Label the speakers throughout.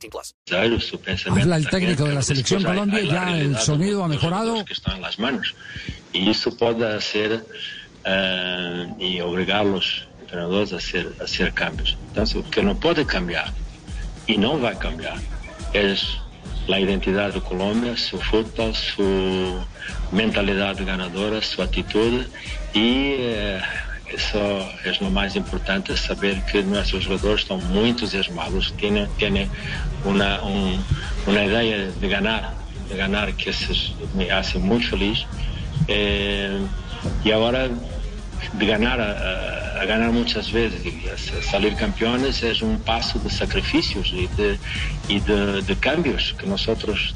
Speaker 1: 18 plus.
Speaker 2: Claro, su pensamiento
Speaker 3: Habla el técnico de la selección Colombia, ya el sonido ha mejorado.
Speaker 2: que están en las manos. Y eso puede hacer eh, y obligarlos, entrenadores, a hacer, a hacer cambios. Entonces, lo que no puede cambiar y no va a cambiar es la identidad de Colombia, su fútbol, su mentalidad ganadora, su actitud y eh, eso es lo más importante, saber que nuestros jugadores están muy entusiasmados, tienen, tienen una, un- una idea de ganar, de ganar que eso es- me hace muy feliz. Eh, y ahora de ganar a, a- a ganar muchas veces y a salir campeones es un paso de sacrificios y de, y de, de cambios que nosotros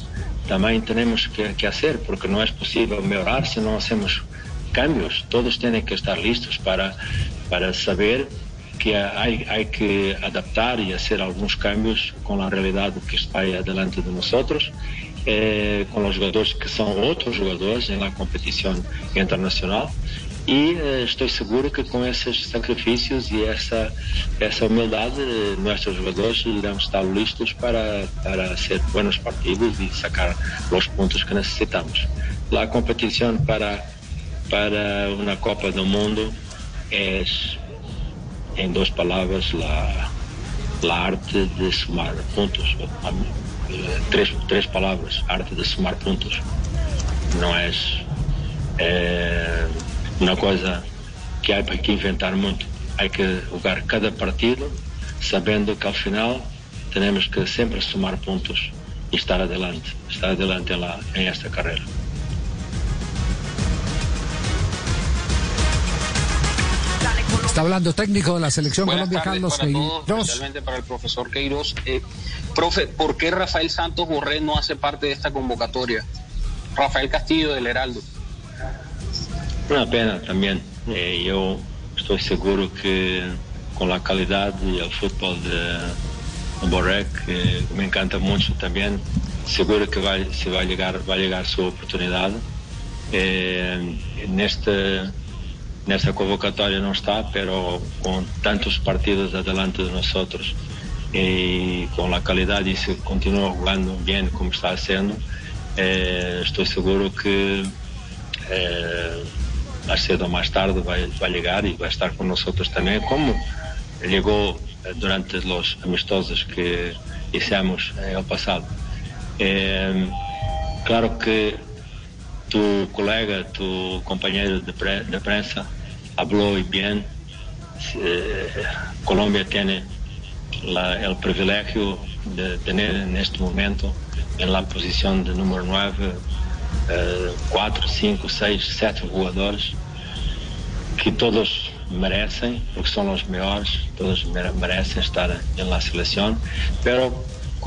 Speaker 2: también tenemos que, que hacer porque no es posible mejorar si no hacemos cambios todos tienen que estar listos para, para saber que hay, hay que adaptar y hacer algunos cambios con la realidad que está ahí delante de nosotros eh, con los jugadores que son otros jugadores en la competición internacional y eh, estoy seguro que con esos sacrificios y esa, esa humildad eh, nuestros jugadores irán estar listos para, para hacer buenos partidos y sacar los puntos que necesitamos. La competición para, para una Copa del Mundo es, en dos palabras, la, la arte de sumar puntos. Eh, Tres, tres palabras, arte de sumar puntos. Não é eh, uma coisa que há que inventar muito. Há que jogar cada partido sabendo que ao final temos que sempre somar pontos e estar adelante, estar adelante em, la, em esta carreira.
Speaker 3: Está hablando técnico de la selección
Speaker 4: Buenas
Speaker 3: Colombia, Carlos
Speaker 4: para todos,
Speaker 3: Queiroz.
Speaker 4: especialmente para el profesor Queiroz. Eh, profe, ¿por qué Rafael Santos Borré no hace parte de esta convocatoria? Rafael Castillo del Heraldo.
Speaker 2: Uma pena também. Eh, eu estou seguro que com a qualidade e o futebol de, Borré, que me encanta muito também, seguro que vai, se vai chegar, vai chegar a sua oportunidade. Eh, neste, nesta convocatória não está, pero com tantos partidos adelante de nós e com a qualidade e se continua jogando bem como está sendo, eh, estou seguro que eh, mais cedo ou mais tarde vai, vai chegar e vai estar com nós também, como chegou eh, durante os amistosos que hicimos eh, ao passado. Eh, claro que tu colega, tu companheiro de, pre, de prensa falou bem. Colômbia tem la, el privilegio de tener neste momento la posição de número 9 eh, quatro, cinco, seis, sete jogadores que todos merecem, porque são os melhores, todos mere- merecem estar la seleção,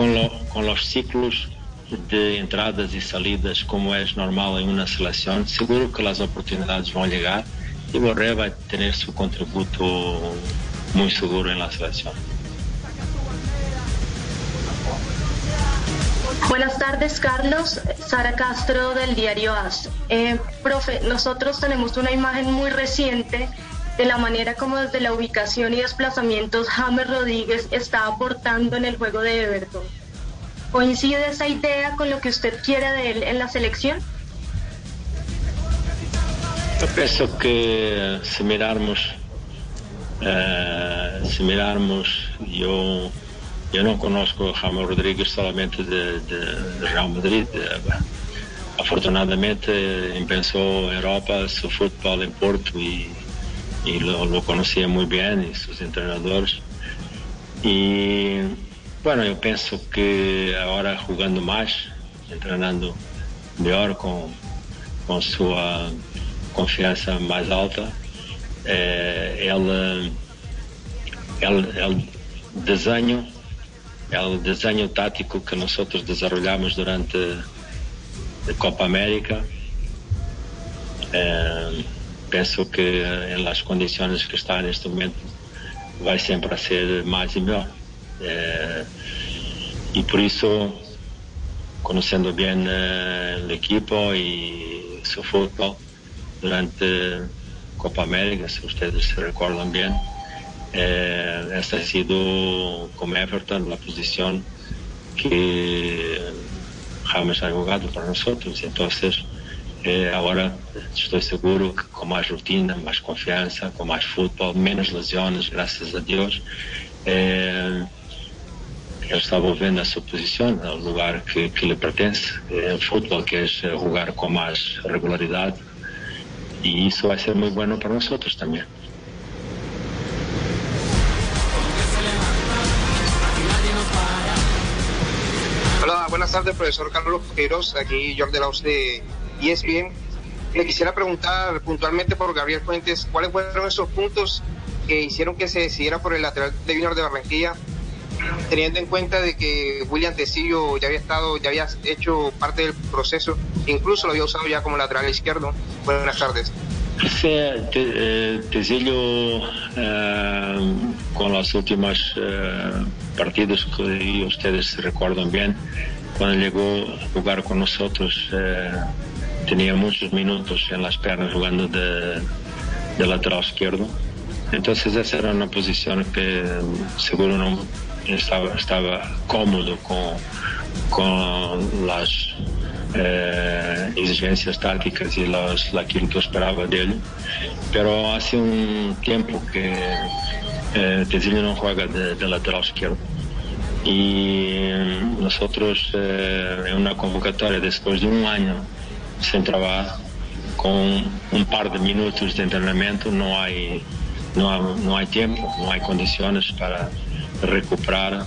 Speaker 2: lo, com os ciclos de entradas e salidas como é normal em uma seleção, seguro que as oportunidades vão chegar e Borré vai ter seu contributo muito seguro em la seleção.
Speaker 5: Buenas tardes, Carlos. Sara Castro del diario AS. Eh, profe, nosotros tenemos una imagen muy reciente de la manera como desde la ubicación y desplazamientos James Rodríguez está aportando en el juego de Everton. ¿Coincide esa idea con lo que usted quiere de él en la selección?
Speaker 2: Yo pienso que si mirarmos, eh, yo, yo no conozco a James Rodríguez solamente de, Real Madrid. Afortunadamente eh, empezó Europa, su fútbol en Porto y, lo, lo conocía muy bien y sus entrenadores. Y bueno, eu penso que agora jogando mais, treinando melhor com, com sua confiança mais alta, eh, ele, ele, ele desenho el diseño táctico que nosotros desarrollamos durante la Copa América. Eh, penso que en las condiciones que está en este momento vai sempre a ser mais e melhor. Eh, y por eso, conociendo bien eh, el equipo y su fútbol durante Copa América, si ustedes se recuerdan bien, eh, esta ha sido como Everton la posición que James ha para nosotros. Entonces, eh, ahora estoy seguro que con más rutina, más confianza, con más fútbol, menos lesiones, gracias a eh, ele está volvendo a sua posição, ao lugar que, que lhe pertence, é o futebol, que é jogar com mais regularidade. E isso vai ser muito bueno para nós também.
Speaker 6: Hola, buenas tardes, profesor Carlos Queiroz, aquí Jorge Laus de ESPN. Le quisiera preguntar puntualmente por Gabriel Fuentes, ¿cuáles fueron esos puntos que hicieron que se decidiera por el lateral de Junior de Barranquilla teniendo en cuenta de que William Tecillo ya había estado, ya había hecho parte del proceso, incluso lo había usado ya como lateral izquierdo. Buenas tardes.
Speaker 2: Sí, te, Tecillo eh, con los últimos eh, partidos que ustedes recuerdan bien, cuando llegó a jugar con nosotros eh, tenía muchos minutos en las piernas jugando de, de lateral izquierdo. Entonces esa era una posición que seguro no estaba, estaba cómodo con, con las eh, exigencias tácticas y los, aquilo que yo esperaba de él. Pero hace un tiempo que eh, no juega de, de, lateral izquierdo. Y nosotros eh, en una convocatoria después de un año sin trabajar, con un par de minutos de entrenamiento, no hay, no hay, no hay tiempo, no hay condiciones para recuperar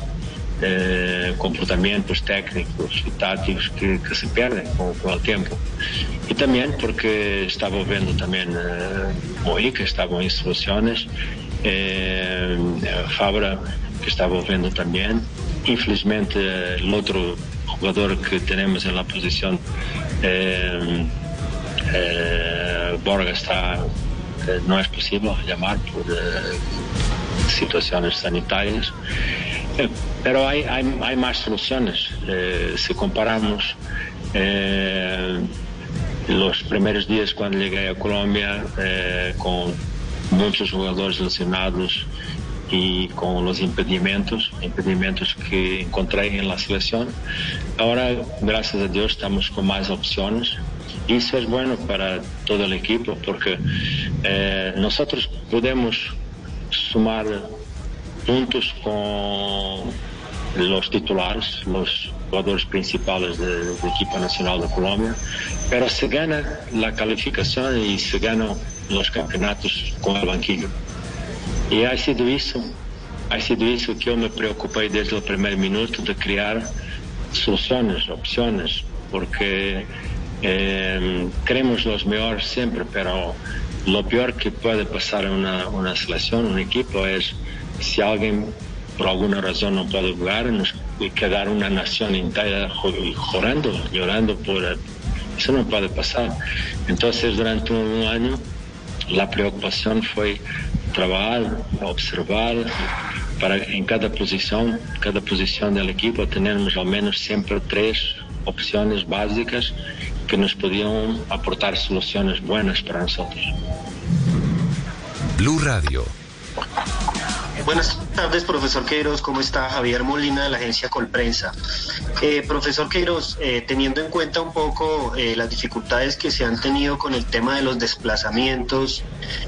Speaker 2: eh, comportamientos técnicos y tácticos que, se pierden con, con, el tiempo. Y también porque estaba viendo también eh, hoy que estaban instrucciones, eh, eh, Fabra que estaba viendo también, infelizmente eh, el otro jugador que tenemos en la posición, eh, Borga, está, no es posible llamar por situaciones sanitarias, eh, pero hay, hay, hay, más soluciones. Eh, si comparamos eh, los primeros días cuando llegué a Colombia eh, con muchos jugadores lesionados y con los impedimentos, impedimentos que encontré en la selección, ahora gracias a Dios estamos con más opciones. Y eso es bueno para todo el equipo porque eh, nosotros podemos sumar puntos con los titulares, los jugadores principales del equipo nacional de Colombia, pero se gana la calificación y se ganan los campeonatos con el banquillo. Y ha sido eso, ha sido eso que yo me preocupé desde el primer minuto de crear soluciones, opciones, porque eh, queremos los mejores siempre, pero lo peor que puede pasar en una, una selección, un equipo, es si alguien por alguna razón no puede jugar, nos quedar una nación entera llorando, llorando por eso no puede pasar. Entonces durante un año la preocupación fue trabajar, observar para en cada posición, cada posición del equipo tenemos al menos siempre tres opciones básicas que nos podían aportar soluciones buenas para nosotros.
Speaker 7: Blue Radio.
Speaker 8: Buenas tardes, profesor Queiroz. ¿Cómo está? Javier Molina de la agencia Colprensa. Eh, profesor Queiroz, eh, teniendo en cuenta un poco eh, las dificultades que se han tenido con el tema de los desplazamientos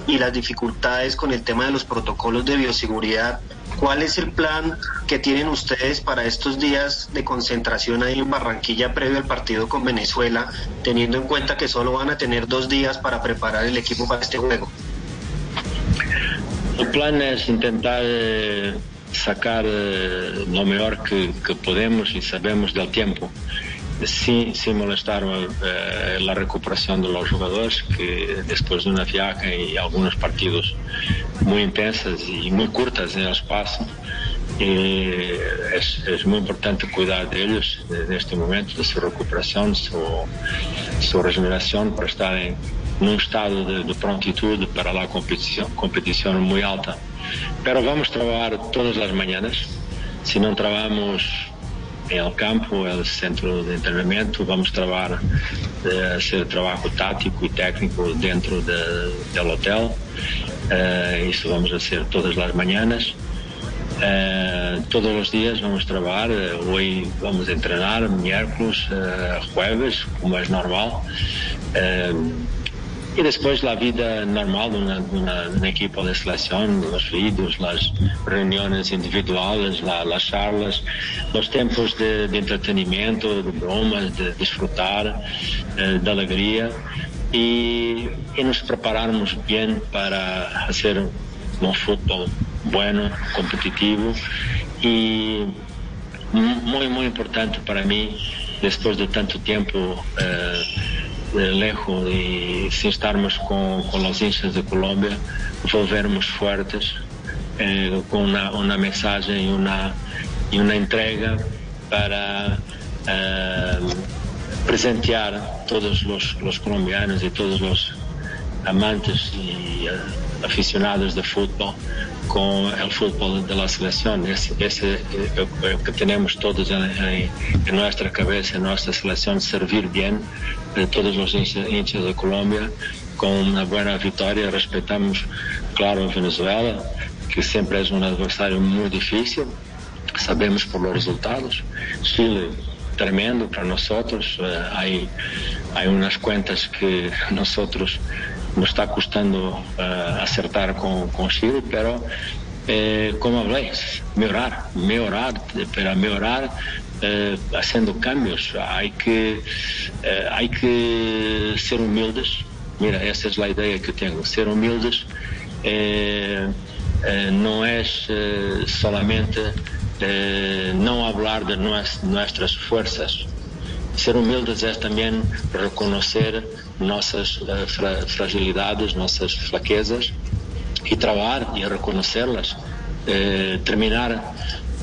Speaker 8: y las dificultades con el tema de los protocolos de bioseguridad, ¿Cuál es el plan que tienen ustedes para estos días de concentración ahí en Barranquilla previo al partido con Venezuela, teniendo en cuenta que solo van a tener dos días para preparar el equipo para este juego?
Speaker 2: El plan es intentar eh, sacar eh, lo mejor que, que podemos y sabemos del tiempo. Sin, sin molestar eh, la recuperación de los jugadores que después de una viaje y algunos partidos muy intensos y muy cortos en espacio E é, é muito importante cuidar deles neste momento, da sua recuperação, da sua, sua regeneração, para estarem num estado de, de prontitude para a competição, competição muito alta. Mas vamos trabalhar todas as manhãs. Se não trabalhamos El Campo, é o centro de treinamento, vamos trabalhar, eh, ser trabalho tático e técnico dentro de, do hotel. Uh, isso vamos fazer todas as manhãs. Uh, todos os dias vamos trabalhar. Hoje vamos treinar, miércoles, jueves, como é normal. E depois a vida normal de uma, de uma equipa de seleção, os vídeos, as reuniões individuais, as charlas, os tempos de, de entretenimento, de bromas, de desfrutar, eh, de e, e nos prepararmos bem para fazer um futebol bueno, competitivo e muito, muito importante para mim, depois de tanto tempo. Eh, lejos y sin estarmos con, los hinchas de Colombia, volvermos fuertes eh, con una, una, mensaje y una, y una entrega para eh, presentear todos los, los, colombianos y todos los amantes y uh, aficionados de fútbol com o futebol da seleção. Esse, esse é o que temos todos em, em, nossa cabeça, em nossa seleção, servir bem a todos os hinchas da Colômbia com uma boa vitória. Respeitamos, claro, a Venezuela, que sempre é um adversário muito difícil. Sabemos por os resultados. Chile, tremendo para nós. Há, há umas contas que nós nos está custando uh, acertar con, con Chile, pero eh, como hablé, mejorar, mejorar, para mejorar eh, haciendo cambios, hay que, eh, que ser humildes. Mira, esa es la idea que tengo, ser humildes. No es solamente no hablar de nuestras fuerzas, ser humildes é também reconhecer nossas uh, fra fragilidades, nossas fraquezas e trabalhar e reconhecê-las. Eh, terminar,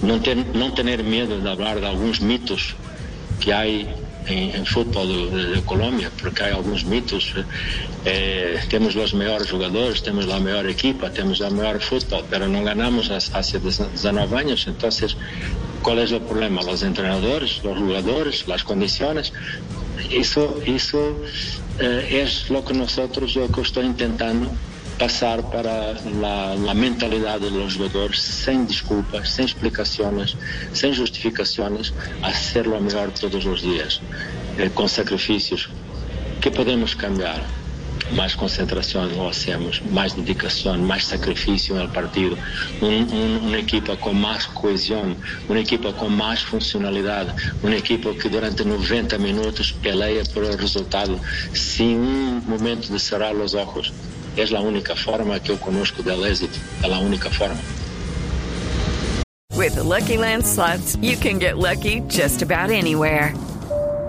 Speaker 2: não ter, não ter medo de falar de alguns mitos que há em, em futebol de, Colômbia, porque há alguns mitos. Eh, temos os melhores jogadores, temos a melhor equipa, temos o melhor futebol, mas não ganhamos há 19 anos, então ¿Cuál es el problema? Los entrenadores, los jugadores, las condiciones. Eso, eso eh, es lo que nosotros, yo que estoy intentando pasar para la, la, mentalidad de los jugadores sin disculpas, sin explicaciones, sin justificaciones, hacerlo mejor todos los días, eh, con sacrificios. ¿Qué podemos cambiar? Mais concentração lo hacemos, mais dedicação, mais sacrifício no partido, um, um, uma equipa com mais coesão, uma equipa com mais funcionalidade, uma equipa que durante 90 minutos peleia por o resultado sem um momento de cerrar os olhos. É a única forma que eu conosco del êxito, é a única forma.
Speaker 7: With the Lucky Land slots, you can get lucky just about anywhere.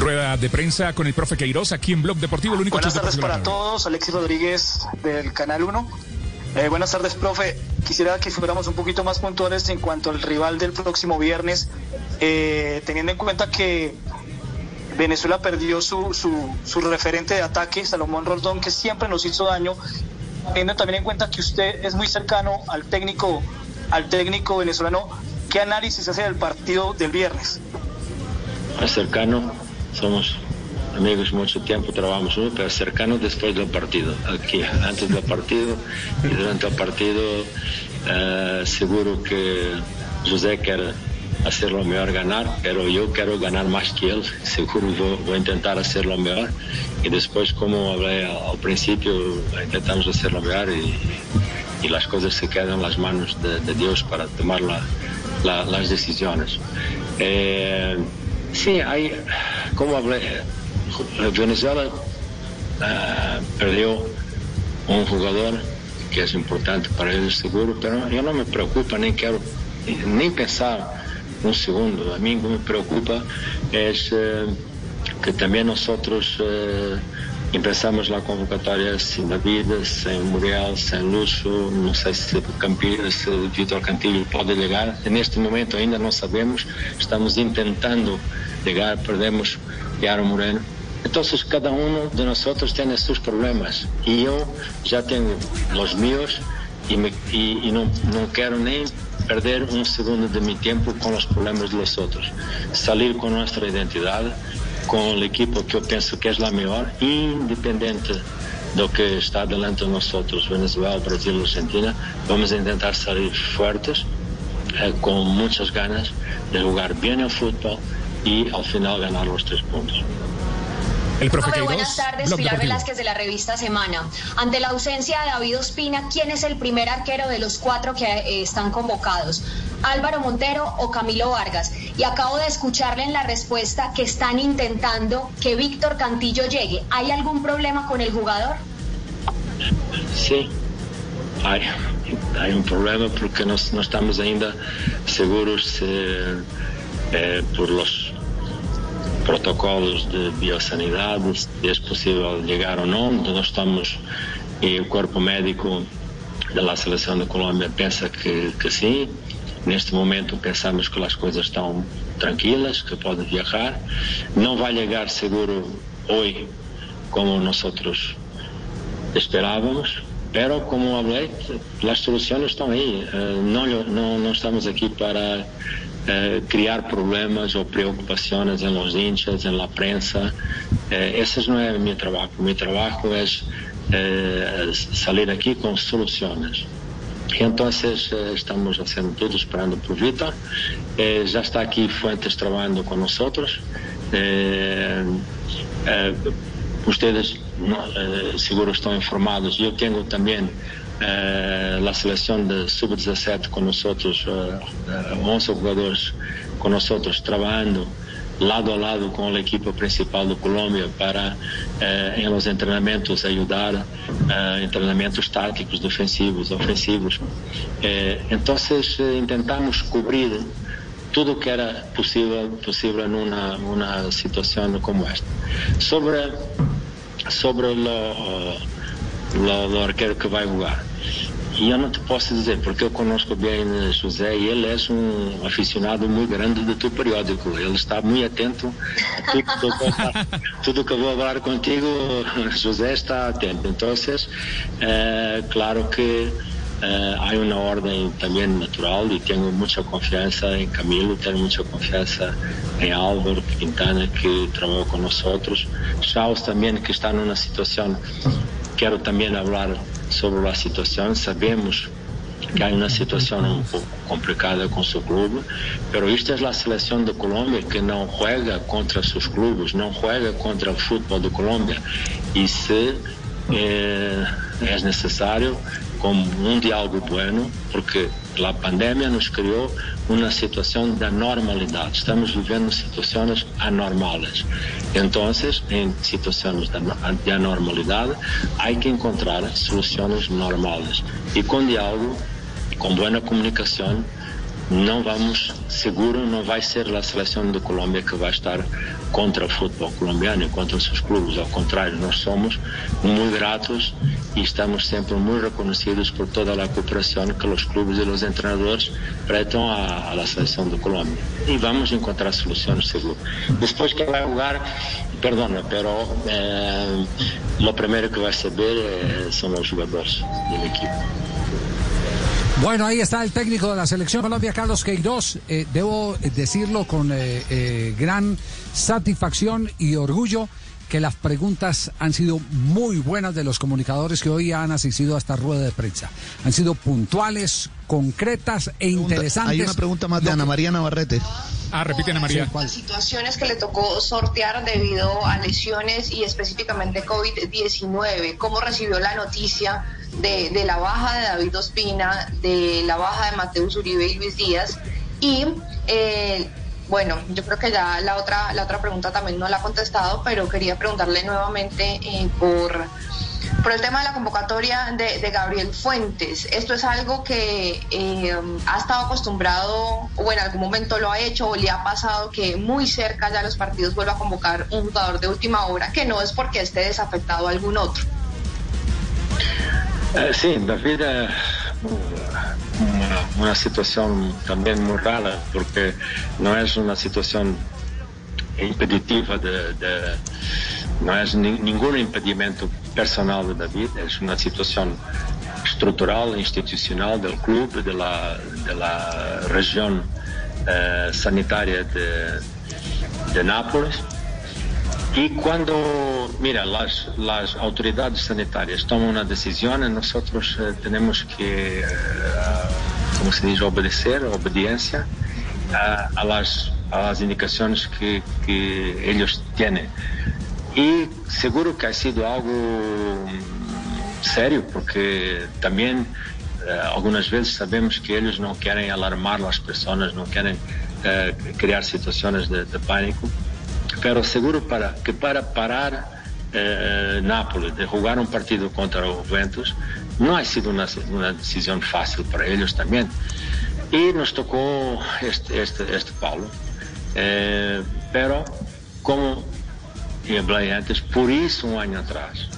Speaker 9: Rueda de prensa con el profe Queiroz aquí en Blog Deportivo.
Speaker 10: El único buenas tardes para todos. Alexis Rodríguez del Canal 1. Eh, buenas tardes, profe. Quisiera que fuéramos un poquito más puntuales en cuanto al rival del próximo viernes, eh, teniendo en cuenta que Venezuela perdió su, su, su, referente de ataque, Salomón Rondón, que siempre nos hizo daño, teniendo también en cuenta que usted es muy cercano al técnico, al técnico venezolano. ¿Qué análisis hace del partido del viernes?
Speaker 2: Más cercano somos amigos mucho tiempo, trabajamos pero cercanos después del partido. Aquí, antes del partido y durante el partido, eh, seguro que José quiere hacerlo mejor ganar, pero yo quiero ganar más que él. Seguro voy, a intentar hacerlo mejor. Y después, como hablé al, principio, intentamos hacerlo mejor y, y, las cosas se quedan en las manos de, Dios para tomar la, la, las decisiones. Eh, Sí, hay, como hablé, Venezuela ah, perdió un jugador que es importante para ellos seguro, pero yo no me preocupa, ni quiero ni pensar un segundo. A mí me preocupa es eh, que también nosotros eh, empezamos la convocatoria sin David, sem Muriel, sem Lucho, não sei se, Campi, se Vitor Cantillo pode chegar. Neste momento ainda não sabemos, estamos tentando llegar, perdemos Yaro Moreno. Entonces cada uno de nosotros tiene sus problemas y yo ya tengo los míos y, me, y, y no, no quiero ni perder un segundo de mi tiempo con los problemas de los otros. Salir con nuestra identidad, con el equipo que yo pienso que es la mejor, independiente de lo que está delante de nosotros, Venezuela, Brasil, Argentina, vamos a intentar salir fuertes, eh, con muchas ganas de jugar bien el fútbol e ao final ganhar os três pontos.
Speaker 9: El profe
Speaker 11: Profe,
Speaker 9: Queiroz,
Speaker 11: buenas tardes,
Speaker 9: Blog
Speaker 11: Pilar
Speaker 9: Deportivo.
Speaker 11: Velázquez de la revista Semana. Ante la ausencia de David Ospina, ¿quién es el primer arquero de los cuatro que eh, están convocados? ¿Álvaro Montero o Camilo Vargas? Y acabo de escucharle en la respuesta que están intentando que Víctor Cantillo llegue. ¿Hay algún problema con el jugador?
Speaker 2: Sim, há, há um problema porque nós não estamos ainda seguros se, eh, por los protocolos de biosanidade, se é possível chegar ou não. Nós estamos, e o corpo médico da seleção da Colômbia pensa que, que sim. Neste momento pensamos que as coisas estão tranquilas, que pode viajar. Não vai chegar seguro hoje como nós esperávamos, pero como hablé, las soluciones están ahí. Eh, no, no, no estamos aquí para eh, criar problemas o preocupaciones en los hinchas, en la prensa. Eh, ese no es mi trabajo. Mi trabajo es eh, salir aquí con soluciones. E entonces eh, estamos haciendo tudo esperando por Vitor. Eh, já está aqui Fuentes trabalhando com nós. Eh, eh, no, eh, seguro estão informados. Eu tenho também eh, a seleção de sub-17 com nós, eh, 11 jogadores com nós trabalhando lado a lado com a equipa principal do Colômbia para eh, em los treinamentos ajudar eh, em treinamentos táticos, defensivos, ofensivos. Eh, então eh, tentamos cobrir tudo o que era possível possível numa uma situação como esta. Sobre sobre lo arquero que vai jogar. E eu não te posso dizer, porque eu conozco bem José e ele é um aficionado muito grande do teu periódico. Ele está muito atento a tudo, que eu vou- tudo que eu vou falar contigo, José está atento. Então, eh, claro que eh, há uma ordem também natural e tenho muita confiança em Camilo, tenho muita confiança em Álvaro Quintana, que trabalhou com nós outros. Charles também, que está numa situação quero também falar sobre a situação. Sabemos que há uma situação um pouco complicada com seu clube, mas esta é a seleção da Colômbia que não joga contra seus clubes, não joga contra o futebol da Colômbia. E se eh, é necessário, como um diálogo bueno, porque a pandemia nos criou uma situação da normalidade. Estamos vivendo situações anormais. Então, em situações de anormalidade, há que encontrar soluções normais. E com diálogo, com boa comunicação, não vamos, seguro, não vai ser a seleção de Colômbia que vai estar contra o futebol colombiano contra os seus clubes. Ao contrário, nós somos muito gratos e estamos sempre muito reconhecidos por toda a cooperação que os clubes e os treinadores prestam à, à seleção de Colômbia. E vamos encontrar soluções, seguro. Depois que vai jogar, perdona, pero eh, o primeiro que vai saber eh, são os jogadores da equipe.
Speaker 3: Bueno, ahí está el técnico de la selección Colombia, Carlos Queiroz. Eh, debo decirlo con eh, eh, gran satisfacción y orgullo que las preguntas han sido muy buenas de los comunicadores que hoy han asistido a esta rueda de prensa. Han sido puntuales, concretas e interesantes.
Speaker 12: Hay una pregunta más de Ana María Navarrete.
Speaker 9: Ah, repite Ana María.
Speaker 3: ¿cuál?
Speaker 13: situaciones que le tocó sortear debido a lesiones y específicamente COVID-19. ¿Cómo recibió la noticia de, de la baja de David Ospina, de la baja de Mateus Uribe y Luis Díaz? Y eh, bueno, yo creo que ya la otra, la otra pregunta también no la ha contestado, pero quería preguntarle nuevamente eh, por, por el tema de la convocatoria de, Gabriel Fuentes. ¿Esto es algo que eh, ha estado acostumbrado o en algún momento lo ha hecho o le ha pasado que muy cerca ya los partidos vuelva a convocar un jugador de última hora, que no es porque esté desafectado a algún otro?
Speaker 2: Eh, sí, David eh, una, una situación también muy rara porque no es una situación impeditiva de, de- es ni- ningún impedimento personal de David, es una situación estructural, institucional del club, de la, de la región eh, sanitaria de, de Nápoles. Y cuando, mira, las, las autoridades sanitarias toman una decisión, nosotros eh, tenemos que, eh, como se dice, obedecer, obediencia a, a las, a las indicaciones que, que ellos tienen. Y seguro que ha sido algo mm, serio, porque también eh, algunas veces sabemos que ellos no quieren alarmar a las personas, no quieren eh, crear situaciones de, de pánico. Pero seguro para, que para parar eh, Nápoles de jugar un partido contra o Juventus no ha sido una, una decisión fácil para ellos también. Y nos tocó este, este, este palo. Eh, pero como eu hablé antes, por isso um ano atrás,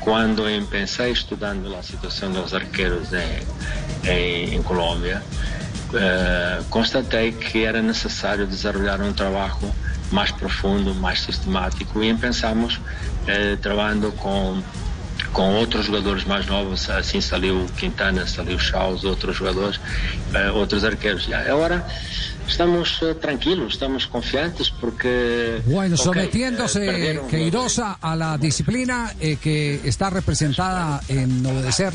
Speaker 2: quando empecé estudando a situação dos arqueiros em, em, em Colômbia, eh, constatei que era necessário desenvolver um trabalho mais profundo, mais sistemático e pensamos eh, trabalhando com com outros jogadores mais novos, assim saiu Quintana, saiu Chaus, outros jogadores, eh, outros arqueiros. E agora estamos eh, tranquilos, estamos confiantes porque
Speaker 3: Bueno,
Speaker 2: eh,
Speaker 3: sometiéndose
Speaker 2: perdieron-
Speaker 3: Queirosa a la disciplina eh, que está representada en obedecer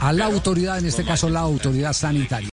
Speaker 3: a la autoridad, en este caso la autoridad sanitaria.